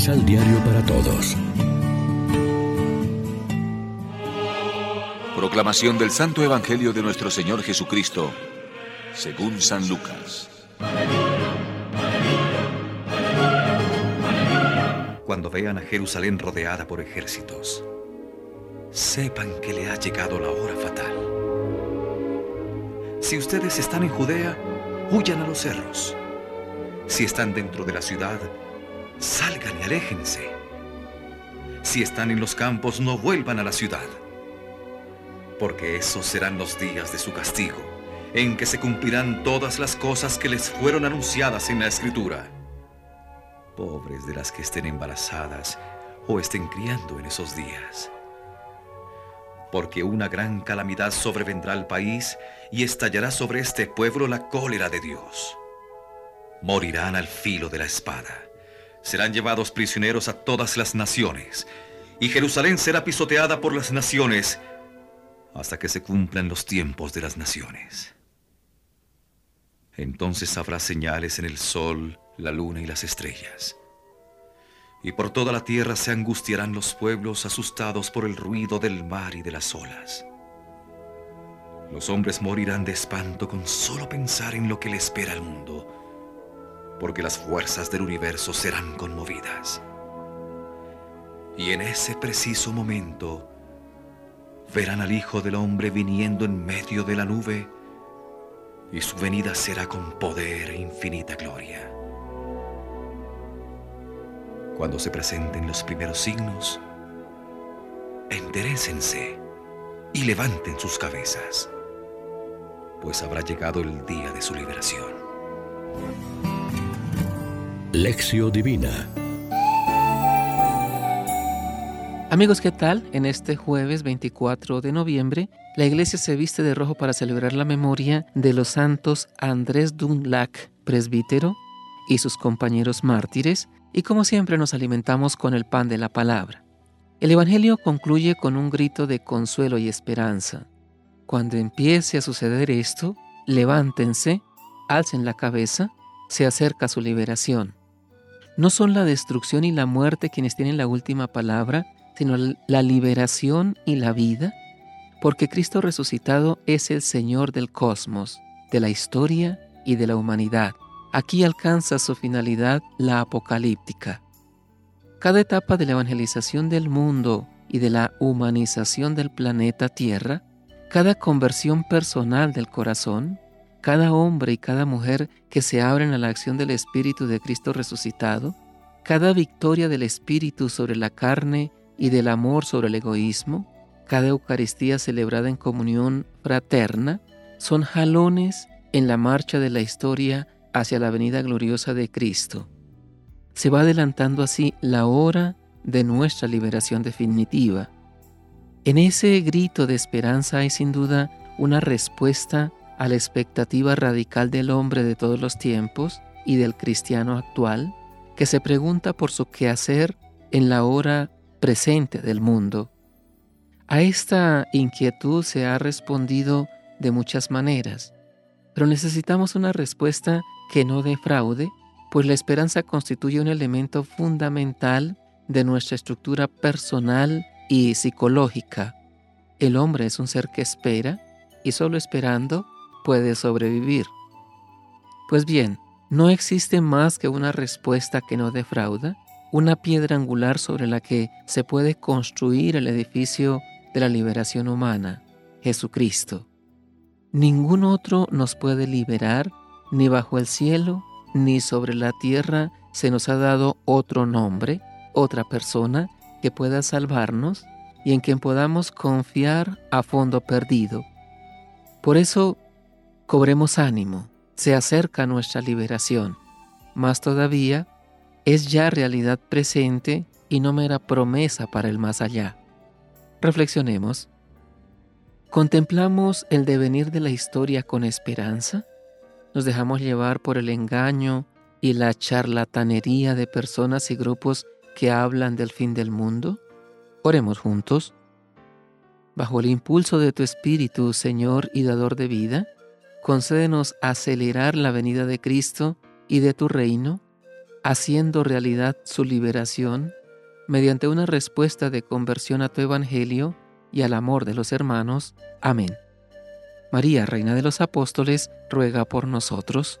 Misal Diario para Todos. Proclamación del Santo Evangelio de nuestro Señor Jesucristo, según San Lucas. Cuando vean a Jerusalén rodeada por ejércitos, sepan que le ha llegado la hora fatal. Si ustedes están en Judea, huyan a los cerros. Si están dentro de la ciudad, salgan y aléjense. Si están en los campos, no vuelvan a la ciudad. Porque esos serán los días de su castigo, en que se cumplirán todas las cosas que les fueron anunciadas en la Escritura. Pobres de las que estén embarazadas o estén criando en esos días. Porque una gran calamidad sobrevendrá al país y estallará sobre este pueblo la cólera de Dios. Morirán al filo de la espada serán llevados prisioneros a todas las naciones, y Jerusalén será pisoteada por las naciones hasta que se cumplan los tiempos de las naciones. Entonces habrá señales en el sol, la luna y las estrellas. Y por toda la tierra se angustiarán los pueblos asustados por el ruido del mar y de las olas. Los hombres morirán de espanto con solo pensar en lo que le espera al mundo porque las fuerzas del universo serán conmovidas. Y en ese preciso momento verán al Hijo del Hombre viniendo en medio de la nube, y su venida será con poder e infinita gloria. Cuando se presenten los primeros signos, enderecense y levanten sus cabezas, pues habrá llegado el día de su liberación. Lección Divina Amigos, ¿qué tal? En este jueves 24 de noviembre, la iglesia se viste de rojo para celebrar la memoria de los santos Andrés Dunlac, presbítero, y sus compañeros mártires, y como siempre nos alimentamos con el pan de la palabra. El Evangelio concluye con un grito de consuelo y esperanza. Cuando empiece a suceder esto, levántense, alcen la cabeza, se acerca su liberación. No son la destrucción y la muerte quienes tienen la última palabra, sino la liberación y la vida, porque Cristo resucitado es el Señor del cosmos, de la historia y de la humanidad. Aquí alcanza su finalidad la apocalíptica. Cada etapa de la evangelización del mundo y de la humanización del planeta Tierra, cada conversión personal del corazón, cada hombre y cada mujer que se abren a la acción del Espíritu de Cristo resucitado, cada victoria del Espíritu sobre la carne y del amor sobre el egoísmo, cada Eucaristía celebrada en comunión fraterna, son jalones en la marcha de la historia hacia la venida gloriosa de Cristo. Se va adelantando así la hora de nuestra liberación definitiva. En ese grito de esperanza hay sin duda una respuesta a la expectativa radical del hombre de todos los tiempos y del cristiano actual, que se pregunta por su quehacer en la hora presente del mundo. A esta inquietud se ha respondido de muchas maneras, pero necesitamos una respuesta que no defraude, pues la esperanza constituye un elemento fundamental de nuestra estructura personal y psicológica. El hombre es un ser que espera y solo esperando puede sobrevivir. Pues bien, no existe más que una respuesta que no defrauda, una piedra angular sobre la que se puede construir el edificio de la liberación humana, Jesucristo. Ningún otro nos puede liberar, ni bajo el cielo, ni sobre la tierra se nos ha dado otro nombre, otra persona que pueda salvarnos y en quien podamos confiar a fondo perdido. Por eso Cobremos ánimo, se acerca nuestra liberación. Más todavía, es ya realidad presente y no mera promesa para el más allá. Reflexionemos. ¿Contemplamos el devenir de la historia con esperanza? ¿Nos dejamos llevar por el engaño y la charlatanería de personas y grupos que hablan del fin del mundo? Oremos juntos. Bajo el impulso de tu Espíritu, Señor y Dador de vida, concédenos acelerar la venida de Cristo y de tu reino, haciendo realidad su liberación mediante una respuesta de conversión a tu Evangelio y al amor de los hermanos. Amén. María, Reina de los Apóstoles, ruega por nosotros.